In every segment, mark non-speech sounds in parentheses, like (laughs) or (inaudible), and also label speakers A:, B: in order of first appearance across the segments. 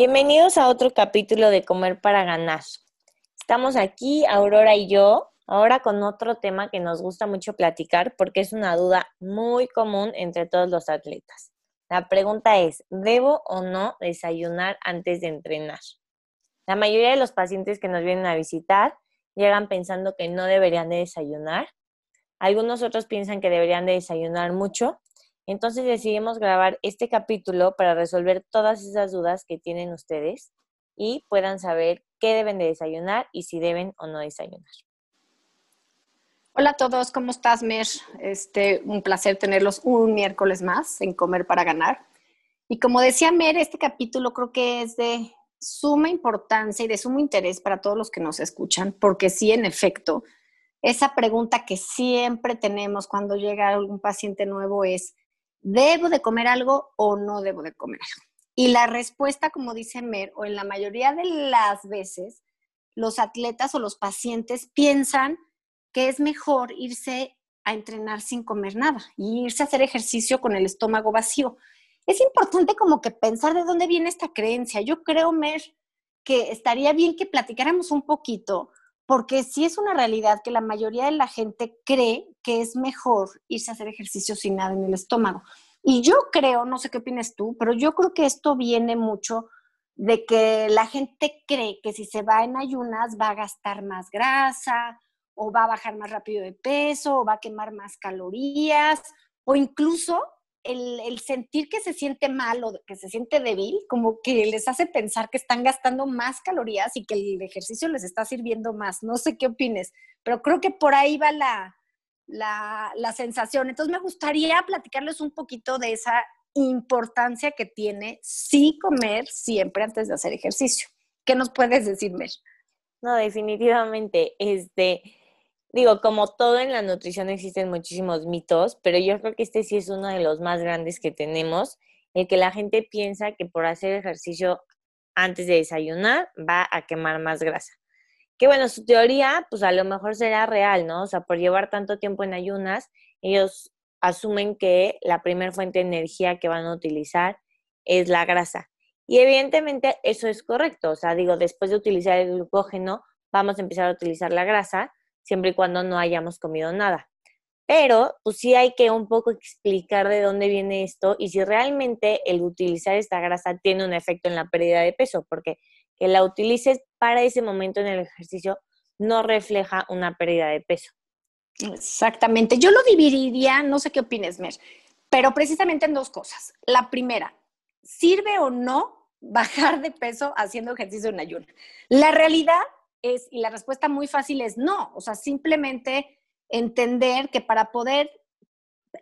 A: Bienvenidos a otro capítulo de Comer para Ganar. Estamos aquí, Aurora y yo, ahora con otro tema que nos gusta mucho platicar porque es una duda muy común entre todos los atletas. La pregunta es, ¿debo o no desayunar antes de entrenar? La mayoría de los pacientes que nos vienen a visitar llegan pensando que no deberían de desayunar. Algunos otros piensan que deberían de desayunar mucho entonces decidimos grabar este capítulo para resolver todas esas dudas que tienen ustedes y puedan saber qué deben de desayunar y si deben o no desayunar.
B: Hola a todos, ¿cómo estás, Mer? Este, un placer tenerlos un miércoles más en Comer para Ganar. Y como decía Mer, este capítulo creo que es de suma importancia y de sumo interés para todos los que nos escuchan, porque sí, en efecto, esa pregunta que siempre tenemos cuando llega algún paciente nuevo es, ¿Debo de comer algo o no debo de comer algo? Y la respuesta, como dice Mer, o en la mayoría de las veces, los atletas o los pacientes piensan que es mejor irse a entrenar sin comer nada y irse a hacer ejercicio con el estómago vacío. Es importante como que pensar de dónde viene esta creencia. Yo creo, Mer, que estaría bien que platicáramos un poquito, porque sí es una realidad que la mayoría de la gente cree que es mejor irse a hacer ejercicio sin nada en el estómago. Y yo creo, no sé qué opinas tú, pero yo creo que esto viene mucho de que la gente cree que si se va en ayunas va a gastar más grasa o va a bajar más rápido de peso o va a quemar más calorías o incluso el, sentir que se siente mal o que se siente débil, como que les hace pensar que están gastando más calorías y que el ejercicio les está sirviendo más. No sé qué opines, pero creo que por ahí va la, la, la sensación. Entonces me gustaría platicarles un poquito de esa importancia que tiene sí comer siempre antes de hacer ejercicio. ¿Qué nos puedes decir, Mer?
A: No, definitivamente, este, digo, como todo en la nutrición existen muchísimos mitos, pero yo creo que este sí es uno de los más grandes que tenemos, el que la gente piensa que por hacer ejercicio antes de desayunar va a quemar más grasa. Que bueno, su teoría, pues a lo mejor será real, ¿no? O sea, por llevar tanto tiempo en ayunas, ellos asumen que la primera fuente de energía que van a utilizar es la grasa. Y evidentemente eso es correcto, o sea, digo, después de utilizar el glucógeno, vamos a empezar a utilizar la grasa, siempre y cuando no hayamos comido nada. Pero, pues sí hay que un poco explicar de dónde viene esto y si realmente el utilizar esta grasa tiene un efecto en la pérdida de peso, porque que la utilices para ese momento en el ejercicio no refleja una pérdida de peso.
B: Exactamente. Yo lo dividiría, no sé qué opines, Mer, pero precisamente en dos cosas. La primera, ¿sirve o no bajar de peso haciendo ejercicio en ayuno? La realidad y la respuesta muy fácil es no, o sea, simplemente entender que para poder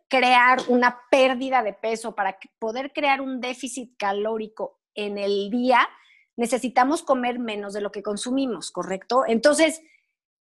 B: crear una pérdida de peso, para poder crear un déficit calórico en el día, necesitamos comer menos de lo que consumimos, ¿correcto? Entonces,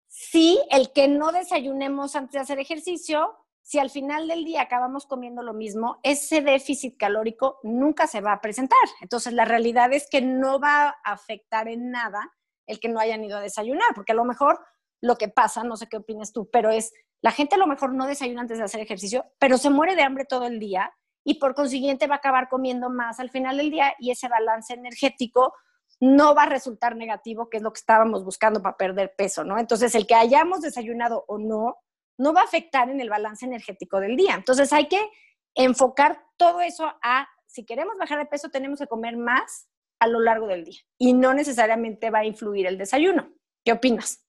B: sí, el que no desayunemos antes de hacer ejercicio, si al final del día acabamos comiendo lo mismo, ese déficit calórico nunca se va a presentar. Entonces, la realidad es que no va a afectar en nada el que no hayan ido a desayunar, porque a lo mejor lo que pasa, no sé qué opinas tú, pero es, la gente a lo mejor no desayuna antes de hacer ejercicio, pero se muere de hambre todo el día y por consiguiente va a acabar comiendo más al final del día y ese balance energético no va a resultar negativo, que es lo que estábamos buscando para perder peso, ¿no? Entonces, el que hayamos desayunado o no, no va a afectar en el balance energético del día. Entonces, hay que enfocar todo eso a, si queremos bajar de peso, tenemos que comer más a lo largo del día y no necesariamente va a influir el desayuno. ¿Qué opinas?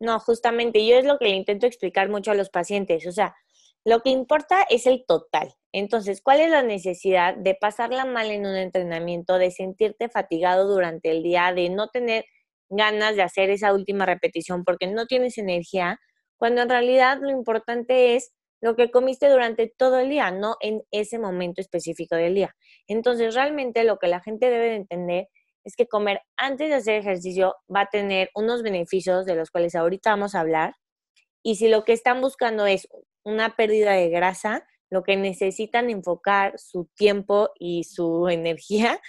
A: No, justamente yo es lo que le intento explicar mucho a los pacientes. O sea, lo que importa es el total. Entonces, ¿cuál es la necesidad de pasarla mal en un entrenamiento, de sentirte fatigado durante el día, de no tener ganas de hacer esa última repetición porque no tienes energía, cuando en realidad lo importante es lo que comiste durante todo el día, no en ese momento específico del día. Entonces, realmente lo que la gente debe de entender es que comer antes de hacer ejercicio va a tener unos beneficios de los cuales ahorita vamos a hablar. Y si lo que están buscando es una pérdida de grasa, lo que necesitan enfocar su tiempo y su (laughs) energía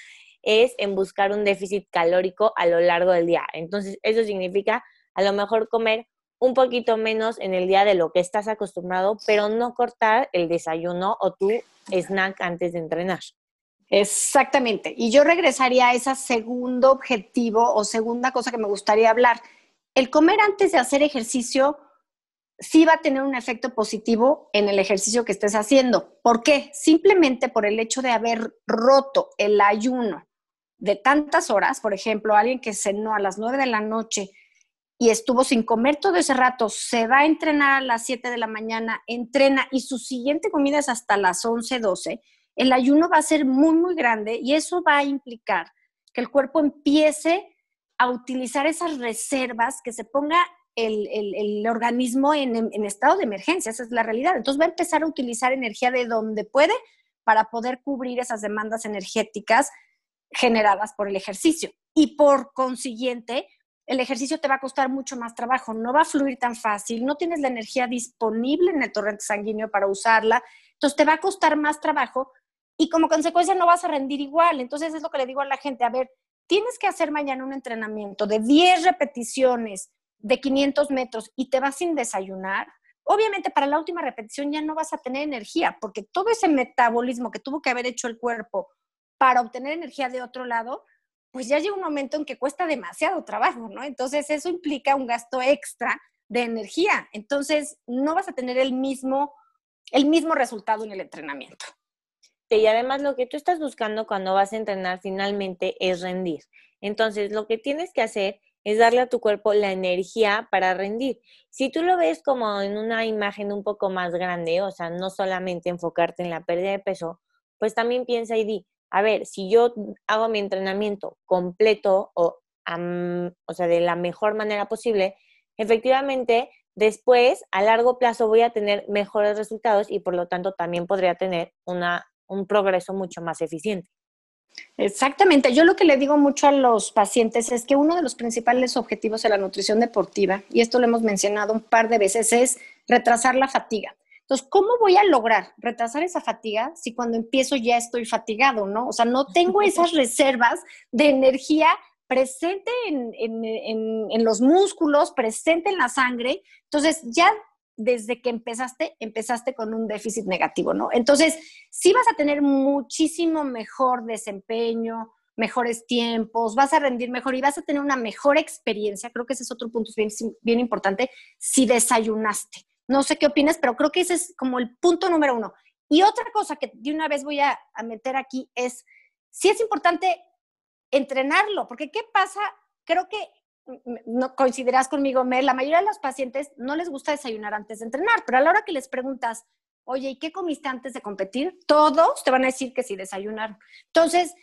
A: es en buscar un déficit calórico a lo largo del día. Entonces, eso significa a lo mejor comer un poquito menos en el día de lo que estás acostumbrado, pero no cortar el desayuno o tu snack antes de entrenar.
B: Exactamente. Y yo regresaría a ese segundo objetivo o segunda cosa que me gustaría hablar. El comer antes de hacer ejercicio sí va a tener un efecto positivo en el ejercicio que estés haciendo. ¿Por qué? Simplemente por el hecho de haber roto el ayuno de tantas horas, por ejemplo, alguien que cenó a las 9 de la noche y estuvo sin comer todo ese rato, se va a entrenar a las 7 de la mañana, entrena y su siguiente comida es hasta las 11, 12 el ayuno va a ser muy, muy grande y eso va a implicar que el cuerpo empiece a utilizar esas reservas, que se ponga el, organismo en, en, estado de emergencia, esa es la realidad. Entonces va a empezar a utilizar energía de donde puede para poder cubrir esas demandas energéticas generadas por el ejercicio. Y por consiguiente, el ejercicio te va a costar mucho más trabajo, no va a fluir tan fácil, no tienes la energía disponible en el torrente sanguíneo para usarla, entonces te va a costar más trabajo y como consecuencia no vas a rendir igual. Entonces es lo que le digo a la gente, a ver, tienes que hacer mañana un entrenamiento de 10 repeticiones de 500 metros y te vas sin desayunar. Obviamente para la última repetición ya no vas a tener energía porque todo ese metabolismo que tuvo que haber hecho el cuerpo para obtener energía de otro lado, pues ya llega un momento en que cuesta demasiado trabajo, ¿no? Entonces eso implica un gasto extra de energía. Entonces no vas a tener el mismo, el mismo resultado en el entrenamiento
A: y además lo que tú estás buscando cuando vas a entrenar finalmente es rendir. Entonces, lo que tienes que hacer es darle a tu cuerpo la energía para rendir. Si tú lo ves como en una imagen un poco más grande, o sea, no solamente enfocarte en la pérdida de peso, pues también piensa y di, a ver, si yo hago mi entrenamiento completo o, o sea, de la mejor manera posible, efectivamente, después, a largo plazo, voy a tener mejores resultados y por lo tanto también podría tener una un progreso mucho más eficiente.
B: Exactamente. Yo lo que le digo mucho a los pacientes es que uno de los principales objetivos de la nutrición deportiva, y esto lo hemos mencionado un par de veces, es retrasar la fatiga. Entonces, ¿cómo voy a lograr retrasar esa fatiga si cuando empiezo ya estoy fatigado, no? O sea, no tengo (laughs) esas reservas de energía presente en, en los músculos, presente en la sangre. Entonces, ya desde que empezaste, empezaste con un déficit negativo, ¿no? Entonces, sí vas a tener muchísimo mejor desempeño, mejores tiempos, vas a rendir mejor y vas a tener una mejor experiencia. Creo que ese es otro punto bien, bien importante, si desayunaste. No sé qué opinas, pero creo que ese es como el punto número uno. Y otra cosa que de una vez voy a, meter aquí es, sí es importante entrenarlo, porque ¿qué pasa? Creo que no coincidirás conmigo, Mel, la mayoría de los pacientes no les gusta desayunar antes de entrenar, pero a la hora que les preguntas, oye, ¿y qué comiste antes de competir? Todos te van a decir que sí desayunaron. Entonces,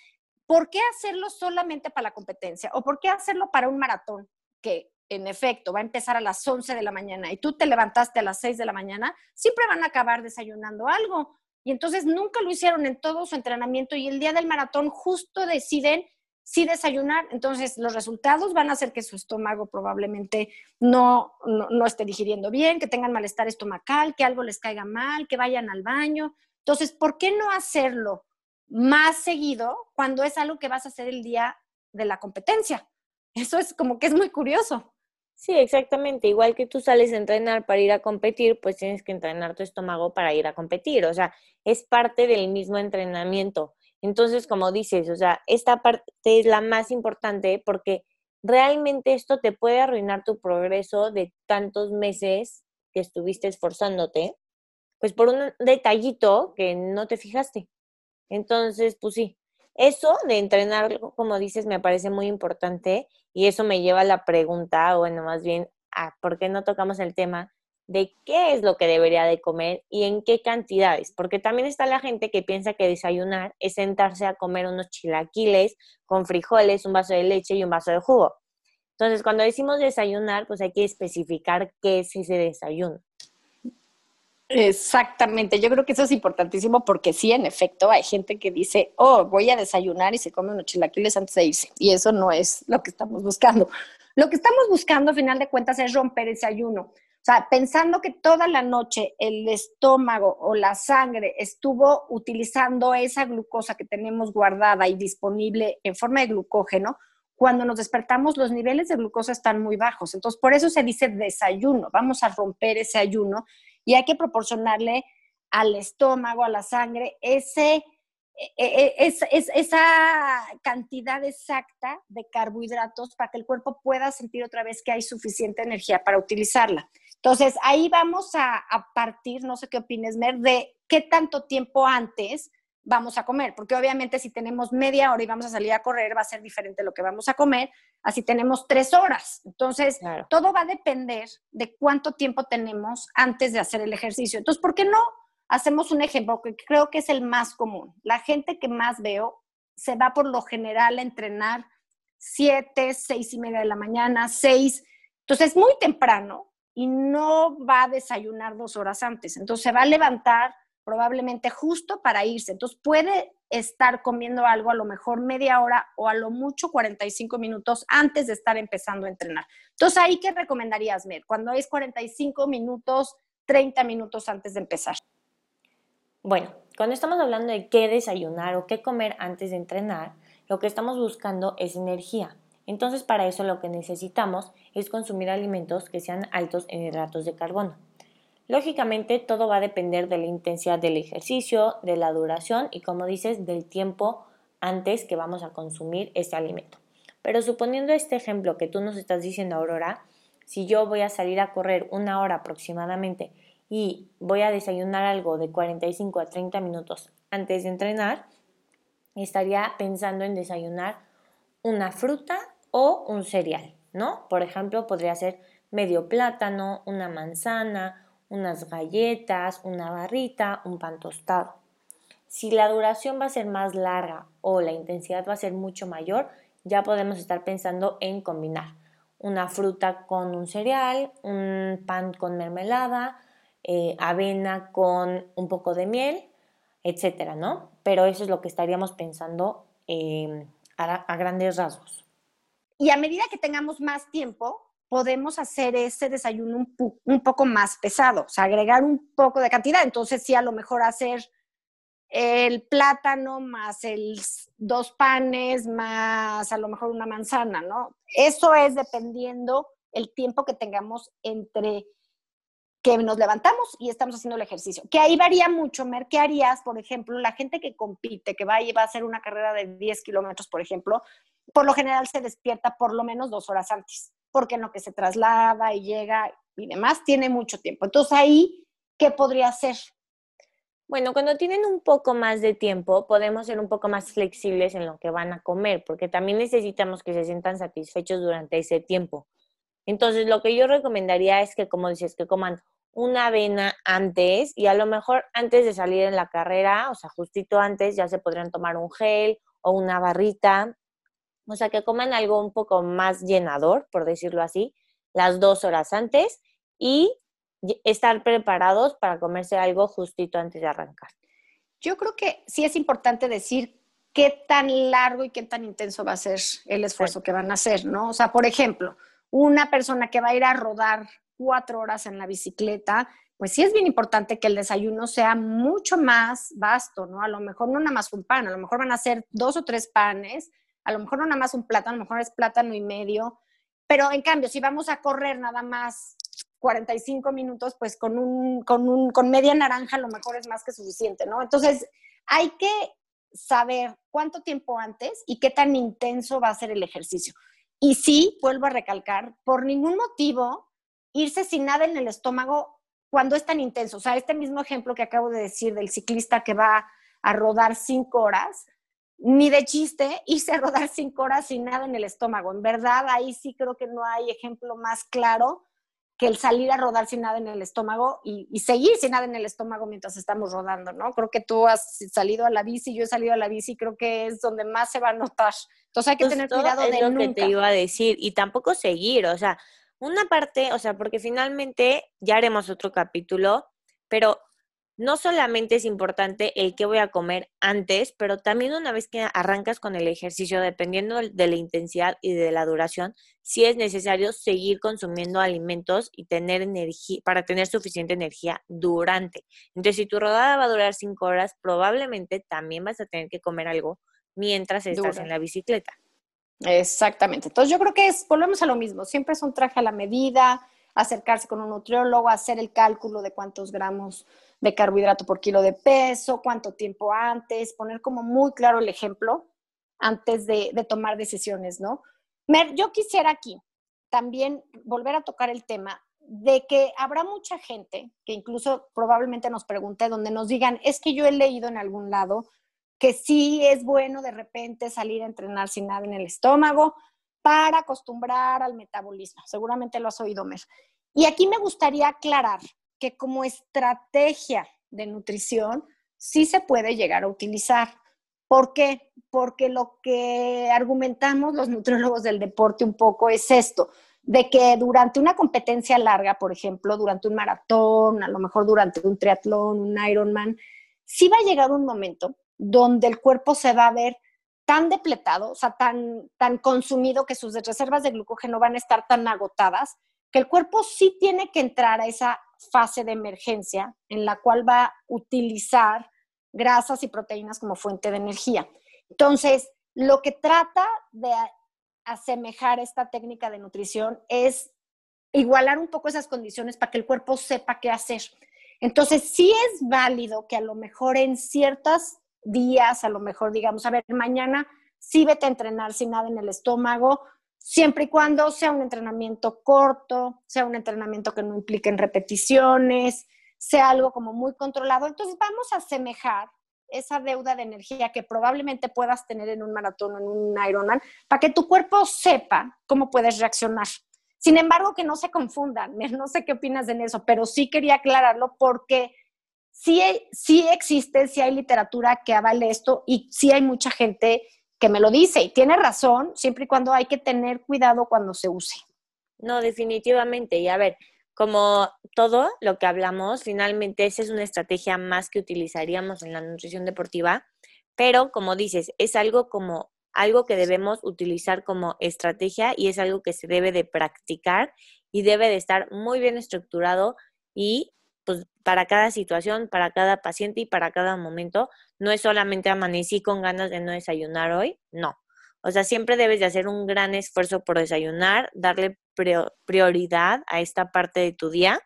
B: ¿por qué hacerlo solamente para la competencia? ¿O por qué hacerlo para un maratón que en efecto va a empezar a las 11 de la mañana y tú te levantaste a las 6 de la mañana? Siempre van a acabar desayunando algo. Y entonces nunca lo hicieron en todo su entrenamiento y el día del maratón justo deciden sí desayunar, entonces los resultados van a ser que su estómago probablemente no, no, esté digiriendo bien, que tengan malestar estomacal, que algo les caiga mal, que vayan al baño. Entonces, ¿por qué no hacerlo más seguido cuando es algo que vas a hacer el día de la competencia? Eso es como que es muy curioso.
A: Sí, exactamente. Igual que tú sales a entrenar para ir a competir, pues tienes que entrenar tu estómago para ir a competir. O sea, es parte del mismo entrenamiento. Entonces, como dices, o sea, esta parte es la más importante porque realmente esto te puede arruinar tu progreso de tantos meses que estuviste esforzándote, pues por un detallito que no te fijaste. Entonces, pues sí, eso de entrenar, como dices, me parece muy importante y eso me lleva a la pregunta, o bueno, más bien, a por qué no tocamos el tema de qué es lo que debería de comer y en qué cantidades, porque también está la gente que piensa que desayunar es sentarse a comer unos chilaquiles con frijoles, un vaso de leche y un vaso de jugo. Entonces, cuando decimos desayunar, pues hay que especificar qué es ese desayuno.
B: Exactamente, yo creo que eso es importantísimo porque sí, en efecto, hay gente que dice, oh, voy a desayunar y se come unos chilaquiles antes de irse. Y eso no es lo que estamos buscando. Lo que estamos buscando, a final de cuentas, es romper ese ayuno. O sea, pensando que toda la noche el estómago o la sangre estuvo utilizando esa glucosa que tenemos guardada y disponible en forma de glucógeno, cuando nos despertamos los niveles de glucosa están muy bajos. Entonces, por eso se dice desayuno. Vamos a romper ese ayuno y hay que proporcionarle al estómago, a la sangre, ese, e, e, esa cantidad exacta de carbohidratos para que el cuerpo pueda sentir otra vez que hay suficiente energía para utilizarla. Entonces, ahí vamos a, partir, no sé qué opines, Mer, de qué tanto tiempo antes vamos a comer, porque obviamente si tenemos media hora y vamos a salir a correr, va a ser diferente lo que vamos a comer, así tenemos tres horas. Entonces, todo va a depender de cuánto tiempo tenemos antes de hacer el ejercicio. Entonces, ¿por qué no hacemos un ejemplo que creo que es el más común? La gente que más veo se va por lo general a entrenar siete, seis y media de la mañana, seis. Entonces, es muy temprano y no va a desayunar dos horas antes. Entonces, se va a levantar probablemente justo para irse. Entonces puede estar comiendo algo a lo mejor media hora o a lo mucho 45 minutos antes de estar empezando a entrenar. Entonces ahí, ¿qué recomendarías, Mer? Cuando es 45 minutos, 30 minutos antes de empezar.
A: Bueno, cuando estamos hablando de qué desayunar o qué comer antes de entrenar, lo que estamos buscando es energía. Entonces, para eso lo que necesitamos es consumir alimentos que sean altos en hidratos de carbono. Lógicamente todo va a depender de la intensidad del ejercicio, de la duración y como dices, del tiempo antes que vamos a consumir este alimento. Pero suponiendo este ejemplo que tú nos estás diciendo, Aurora, si yo voy a salir a correr una hora aproximadamente y voy a desayunar algo de 45 a 30 minutos antes de entrenar, estaría pensando en desayunar una fruta o un cereal, ¿no? Por ejemplo, podría ser medio plátano, una manzana, unas galletas, una barrita, un pan tostado. Si la duración va a ser más larga o la intensidad va a ser mucho mayor, ya podemos estar pensando en combinar una fruta con un cereal, un pan con mermelada, eh, avena con un poco de miel, etcétera, ¿no? Pero eso es lo que estaríamos pensando em, a grandes rasgos.
B: Y a medida que tengamos más tiempo, podemos hacer ese desayuno un, poco más pesado, o sea, agregar un poco de cantidad. Entonces, sí, a lo mejor hacer el plátano más el dos panes más a lo mejor una manzana, ¿no? Eso es dependiendo el tiempo que tengamos entre que nos levantamos y estamos haciendo el ejercicio. Que ahí varía mucho, Mer, ¿qué harías, por ejemplo, la gente que compite, que va a, va a hacer una carrera de 10 kilómetros, por ejemplo, por lo general se despierta por lo menos dos horas antes porque en lo que se traslada y llega y demás tiene mucho tiempo. Entonces ahí, ¿qué podría hacer?
A: Bueno, cuando tienen un poco más de tiempo, podemos ser un poco más flexibles en lo que van a comer, porque también necesitamos que se sientan satisfechos durante ese tiempo. Entonces, lo que yo recomendaría es que, como dices, que coman una avena antes y a lo mejor antes de salir en la carrera, o sea, justito antes, ya se podrían tomar un gel o una barrita o sea, que coman algo un poco más llenador, por decirlo así, las dos horas antes y estar preparados para comerse algo justito antes de arrancar.
B: Yo creo que sí es importante decir qué tan largo y qué tan intenso va a ser el esfuerzo que van a hacer, ¿no? O sea, por ejemplo, una persona que va a ir a rodar cuatro horas en la bicicleta, pues sí es bien importante que el desayuno sea mucho más vasto, ¿no? A lo mejor no nada más un pan, a lo mejor van a ser dos o tres panes a lo mejor no nada más un plátano, a lo mejor es plátano y medio, pero en cambio, si vamos a correr nada más 45 minutos, pues con, un, con, un, con media naranja a lo mejor es más que suficiente, ¿no? Entonces, hay que saber cuánto tiempo antes y qué tan intenso va a ser el ejercicio. Y sí, vuelvo a recalcar, por ningún motivo irse sin nada en el estómago cuando es tan intenso. O sea, este mismo ejemplo que acabo de decir del ciclista que va a rodar cinco horas, ni de chiste irse a rodar cinco horas sin nada en el estómago. En verdad, ahí sí creo que no hay ejemplo más claro que el salir a rodar sin nada en el estómago y, seguir sin nada en el estómago mientras estamos rodando, ¿no? Creo que tú has salido a la bici, yo he salido a la bici, creo que es donde más se va a notar. Entonces hay que tener cuidado de
A: lo que te iba a decir y tampoco seguir, o sea, una parte, o sea, porque finalmente ya haremos otro capítulo pero no solamente es importante el que voy a comer antes, pero también una vez que arrancas con el ejercicio, dependiendo de la intensidad y de la duración, si es necesario seguir consumiendo alimentos y tener energía para tener suficiente energía durante. Entonces, si tu rodada va a durar cinco horas, probablemente también vas a tener que comer algo mientras estás en la bicicleta.
B: Exactamente. Entonces, yo creo que es, volvemos a lo mismo, siempre es un traje a la medida, acercarse con un nutriólogo, hacer el cálculo de cuántos gramos de carbohidrato por kilo de peso, cuánto tiempo antes, poner como muy claro el ejemplo antes de, tomar decisiones, ¿no? Mer, yo quisiera aquí también volver a tocar el tema de que habrá mucha gente que incluso probablemente nos pregunte, donde nos digan, es que yo he leído en algún lado que sí es bueno de repente salir a entrenar sin nada en el estómago para acostumbrar al metabolismo. Seguramente lo has oído, Mer. Y aquí me gustaría aclarar que como estrategia de nutrición sí se puede llegar a utilizar. ¿Por qué? Porque lo que argumentamos los nutriólogos del deporte un poco es esto, de que durante una competencia larga, por ejemplo, durante un maratón, a lo mejor durante un triatlón, un Ironman, sí va a llegar un momento donde el cuerpo se va a ver tan depletado, o sea, tan, tan consumido que sus reservas de glucógeno van a estar tan agotadas, que el cuerpo sí tiene que entrar a esa fase de emergencia en la cual va a utilizar grasas y proteínas como fuente de energía. Entonces, lo que trata de asemejar esta técnica de nutrición es igualar un poco esas condiciones para que el cuerpo sepa qué hacer. Entonces, sí es válido que a lo mejor en ciertos días, a lo mejor digamos, a ver, mañana sí vete a entrenar sin nada en el estómago, siempre y cuando sea un entrenamiento corto, sea un entrenamiento que no implique en repeticiones, sea algo como muy controlado. Entonces vamos a asemejar esa deuda de energía que probablemente puedas tener en un maratón o en un Ironman para que tu cuerpo sepa cómo puedes reaccionar. Sin embargo, que no se confundan, (laughs) no sé qué opinas de eso, pero sí quería aclararlo porque sí, sí existe, sí hay literatura que avale esto y sí hay mucha gente que me lo dice y tiene razón, siempre y cuando hay que tener cuidado cuando se use.
A: No, definitivamente. Y a ver, como todo lo que hablamos, finalmente esa es una estrategia más que utilizaríamos en la nutrición deportiva, pero como dices, es algo como algo que debemos utilizar como estrategia y es algo que se debe de practicar y debe de estar muy bien estructurado y pues para cada situación, para cada paciente y para cada momento. No es solamente amanecí con ganas de no desayunar hoy, no. O sea, siempre debes de hacer un gran esfuerzo por desayunar, darle prioridad a esta parte de tu día.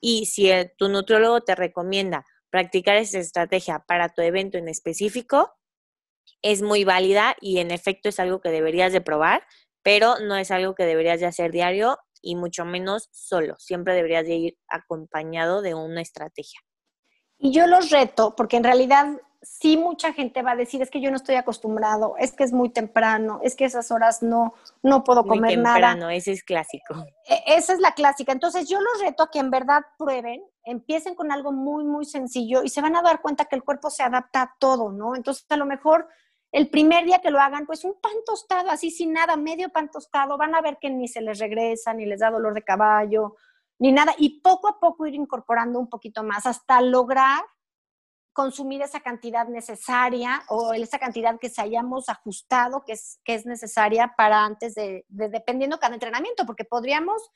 A: Y si tu nutriólogo te recomienda practicar esta estrategia para tu evento en específico, es muy válida y en efecto es algo que deberías de probar, pero no es algo que deberías de hacer diario y mucho menos solo. Siempre deberías de ir acompañado de una estrategia.
B: Y yo los reto, porque en realidad sí mucha gente va a decir, es que yo no estoy acostumbrado, es que es muy temprano, es que esas horas no, no puedo muy comer temprano, nada.
A: ese es clásico.
B: E, esa es la clásica. Entonces yo los reto a que en verdad prueben, empiecen con algo muy, muy sencillo y se van a dar cuenta que el cuerpo se adapta a todo, ¿no? Entonces a lo mejor el primer día que lo hagan, pues un pan tostado, así sin nada, medio pan tostado, van a ver que ni se les regresa, ni les da dolor de caballo, ni nada. Y poco a poco ir incorporando un poquito más hasta lograr consumir esa cantidad necesaria o esa cantidad que se hayamos ajustado que es, que es necesaria para antes de, de, dependiendo cada entrenamiento, porque podríamos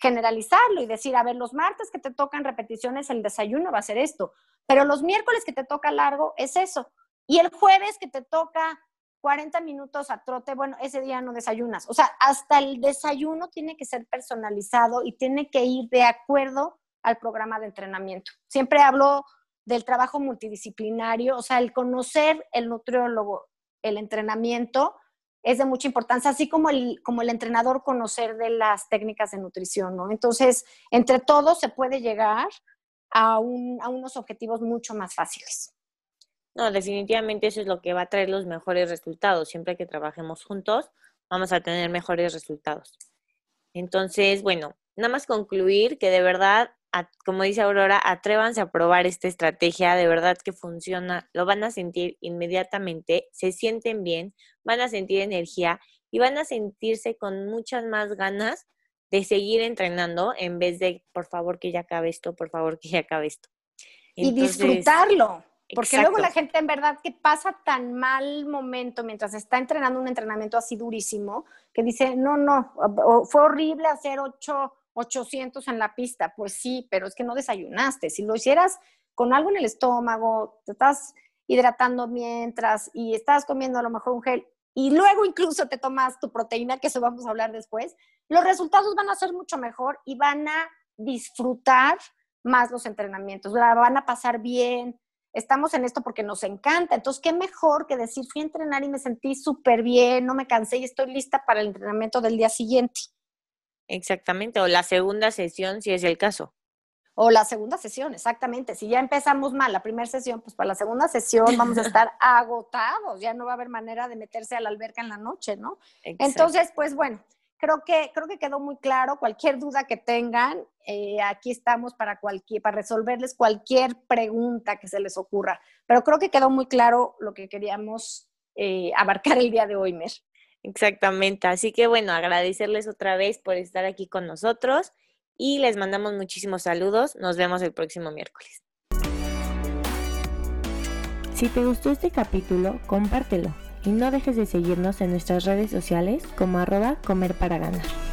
B: generalizarlo y decir, a ver, los martes que te tocan repeticiones, el desayuno va a ser esto, pero los miércoles que te toca largo es eso. Y el jueves que te toca 40 minutos a trote, bueno, ese día no desayunas. O sea, hasta el desayuno tiene que ser personalizado y tiene que ir de acuerdo al programa de entrenamiento. Siempre hablo del trabajo multidisciplinario, o sea, el conocer el nutriólogo, el entrenamiento, es de mucha importancia, así como el, como el entrenador conocer de las técnicas de nutrición, ¿no? Entonces, entre todos se puede llegar a, a unos objetivos mucho más fáciles.
A: No, definitivamente eso es lo que va a traer los mejores resultados. Siempre que trabajemos juntos, vamos a tener mejores resultados. Entonces, bueno, nada más concluir que de verdad, como dice Aurora, atrévanse a probar esta estrategia, de verdad que funciona, lo van a sentir inmediatamente, se sienten bien, van a sentir energía y van a sentirse con muchas más ganas de seguir entrenando en vez de, por favor, que ya acabe esto, por favor, que ya acabe esto.
B: y disfrutarlo. Porque luego la gente en verdad que pasa tan mal momento mientras está entrenando un entrenamiento así durísimo, que dice, no, no, fue horrible hacer 8, 800 en la pista. Pues sí, pero es que no desayunaste. Si lo hicieras con algo en el estómago, te estás hidratando mientras y estás comiendo a lo mejor un gel y luego incluso te tomas tu proteína, que eso vamos a hablar después, los resultados van a ser mucho mejor y van a disfrutar más los entrenamientos, van a pasar bien. Estamos en esto porque nos encanta. Entonces, qué mejor que decir, fui a entrenar y me sentí súper bien, no me cansé y estoy lista para el entrenamiento del día siguiente.
A: Exactamente, o la segunda sesión si es el caso.
B: O la segunda sesión, exactamente. Si ya empezamos mal la primera sesión, pues para la segunda sesión vamos a estar (laughs) agotados, ya no va a haber manera de meterse a la alberca en la noche, ¿no? Entonces, pues bueno, creo que, creo que quedó muy claro. Cualquier duda que tengan, eh, aquí estamos para, cualquier, para resolverles cualquier pregunta que se les ocurra. Pero creo que quedó muy claro lo que queríamos eh, abarcar el día de hoy, Mer.
A: Exactamente. Así que bueno, agradecerles otra vez por estar aquí con nosotros y les mandamos muchísimos saludos. Nos vemos el próximo miércoles.
C: Si te gustó este capítulo, compártelo y no dejes de seguirnos en nuestras redes sociales como arroba comer para ganar.